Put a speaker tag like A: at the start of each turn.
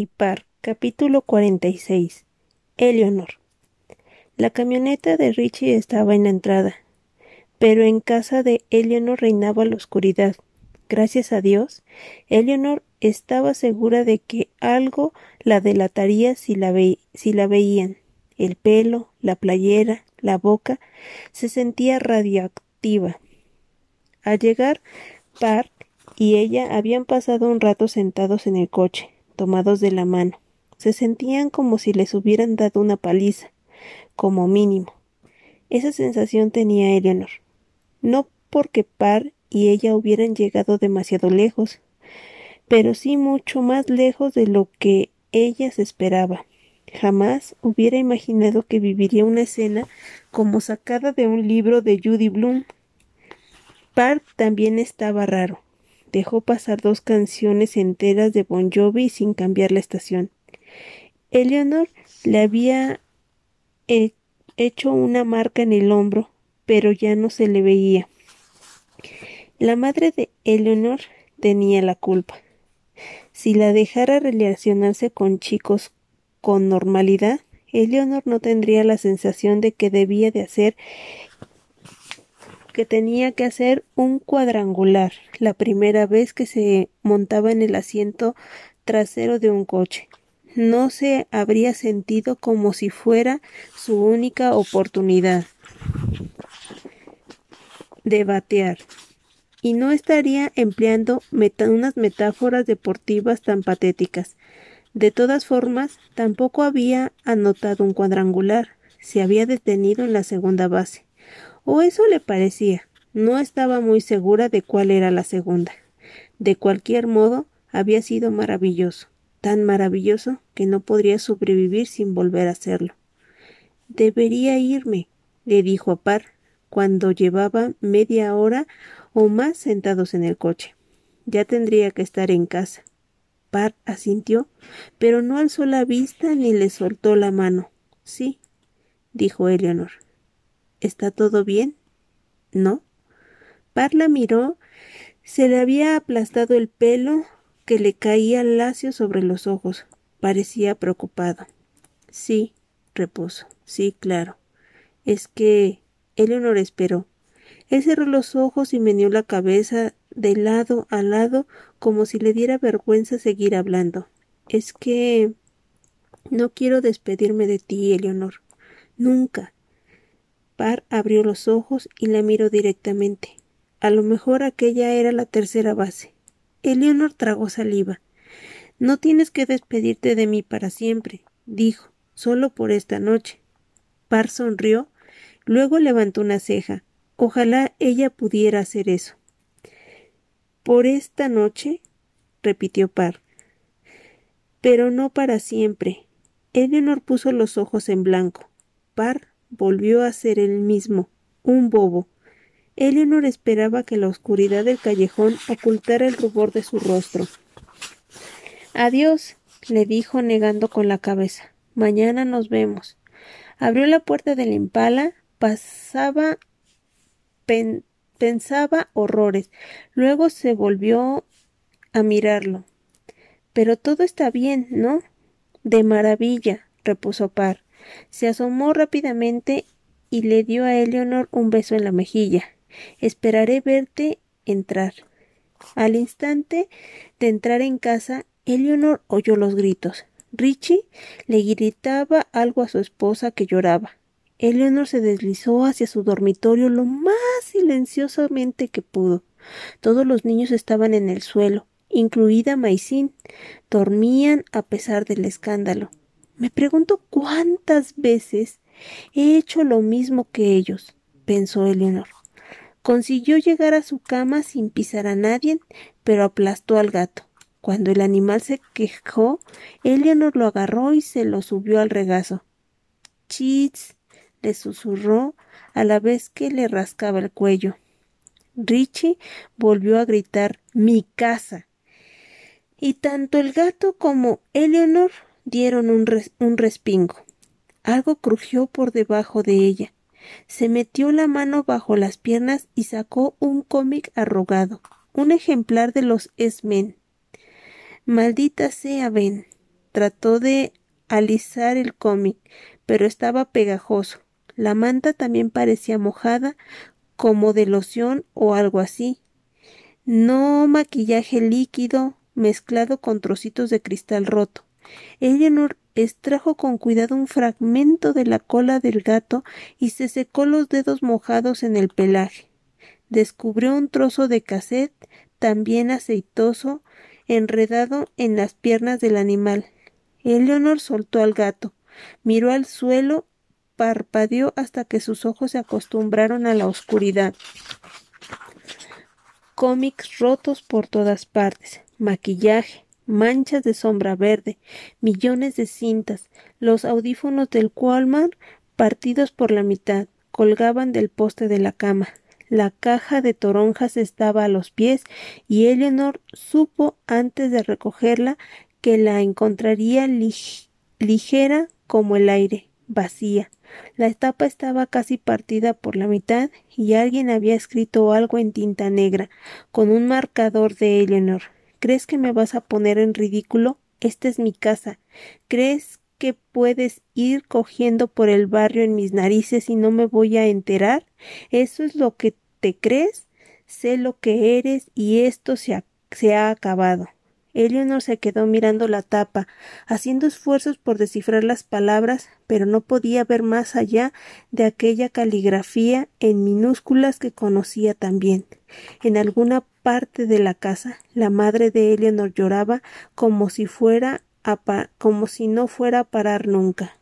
A: y Par, capítulo 46. Eleanor. La camioneta de Richie estaba en la entrada, pero en casa de Eleanor reinaba la oscuridad. Gracias a Dios, Eleanor estaba segura de que algo la delataría si la, si la veían. El pelo, la playera, la boca, se sentía radioactiva. Al llegar, Par y ella habían pasado un rato sentados en el coche, tomados de la mano. Se sentían como si les hubieran dado una paliza, como mínimo. Esa sensación tenía Eleanor. No porque Par y ella hubieran llegado demasiado lejos, pero sí mucho más lejos de lo que ella se esperaba. Jamás hubiera imaginado que viviría una escena como sacada de un libro de Judy Bloom. Par también estaba raro dejó pasar dos canciones enteras de Bon Jovi sin cambiar la estación. Eleanor le había hecho una marca en el hombro, pero ya no se le veía. La madre de Eleanor tenía la culpa. Si la dejara relacionarse con chicos con normalidad, Eleanor no tendría la sensación de que debía de hacer que tenía que hacer un cuadrangular la primera vez que se montaba en el asiento trasero de un coche. No se habría sentido como si fuera su única oportunidad de batear y no estaría empleando unas metáforas deportivas tan patéticas. De todas formas, tampoco había anotado un cuadrangular, se había detenido en la segunda base o eso le parecía. No estaba muy segura de cuál era la segunda. De cualquier modo, había sido maravilloso, tan maravilloso que no podría sobrevivir sin volver a hacerlo. Debería irme, le dijo a Par, cuando llevaba media hora o más sentados en el coche. Ya tendría que estar en casa. Par asintió, pero no alzó la vista ni le soltó la mano. Sí, dijo Eleanor. ¿Está todo bien? ¿No? Parla miró. Se le había aplastado el pelo que le caía lacio sobre los ojos. Parecía preocupado. Sí, repuso. Sí, claro. Es que. Eleonor esperó. Él cerró los ojos y meneó la cabeza de lado a lado como si le diera vergüenza seguir hablando. Es que. No quiero despedirme de ti, Eleonor. Nunca. Par abrió los ojos y la miró directamente. A lo mejor aquella era la tercera base. Eleonor tragó saliva. No tienes que despedirte de mí para siempre, dijo, solo por esta noche. Par sonrió, luego levantó una ceja. Ojalá ella pudiera hacer eso. Por esta noche, repitió Par. Pero no para siempre. Eleonor puso los ojos en blanco. Par volvió a ser el mismo, un bobo. Eleanor esperaba que la oscuridad del callejón ocultara el rubor de su rostro. Adiós, le dijo negando con la cabeza. Mañana nos vemos. Abrió la puerta del impala, pasaba pensaba horrores. Luego se volvió a mirarlo. Pero todo está bien, ¿no? De maravilla, repuso Par. Se asomó rápidamente y le dio a Eleanor un beso en la mejilla. Esperaré verte entrar. Al instante de entrar en casa, Eleanor oyó los gritos. Richie le gritaba algo a su esposa que lloraba. Eleanor se deslizó hacia su dormitorio lo más silenciosamente que pudo. Todos los niños estaban en el suelo, incluida Maicín. Dormían a pesar del escándalo. Me pregunto cuántas veces he hecho lo mismo que ellos, pensó Eleanor. Consiguió llegar a su cama sin pisar a nadie, pero aplastó al gato. Cuando el animal se quejó, Eleanor lo agarró y se lo subió al regazo. Chits, le susurró a la vez que le rascaba el cuello. Richie volvió a gritar mi casa. Y tanto el gato como Eleanor dieron un, un respingo. Algo crujió por debajo de ella. Se metió la mano bajo las piernas y sacó un cómic arrugado, un ejemplar de los S-Men. Maldita sea Ben. trató de alisar el cómic, pero estaba pegajoso. La manta también parecía mojada, como de loción o algo así. No maquillaje líquido mezclado con trocitos de cristal roto. Eleanor extrajo con cuidado un fragmento de la cola del gato y se secó los dedos mojados en el pelaje. Descubrió un trozo de cassette también aceitoso enredado en las piernas del animal. Eleanor soltó al gato, miró al suelo, parpadeó hasta que sus ojos se acostumbraron a la oscuridad. Cómics rotos por todas partes, maquillaje, manchas de sombra verde, millones de cintas, los audífonos del Walmart partidos por la mitad, colgaban del poste de la cama. La caja de toronjas estaba a los pies y Eleanor supo antes de recogerla que la encontraría ligera como el aire, vacía. La tapa estaba casi partida por la mitad y alguien había escrito algo en tinta negra, con un marcador de Eleanor. ¿Crees que me vas a poner en ridículo? Esta es mi casa. ¿Crees que puedes ir cogiendo por el barrio en mis narices y no me voy a enterar? ¿Eso es lo que te crees? Sé lo que eres y esto se ha, acabado. Eleanor se quedó mirando la tapa, haciendo esfuerzos por descifrar las palabras, pero no podía ver más allá de aquella caligrafía en minúsculas que conocía también. En alguna parte de la casa, la madre de Eleanor lloraba como si fuera a como si no fuera a parar nunca.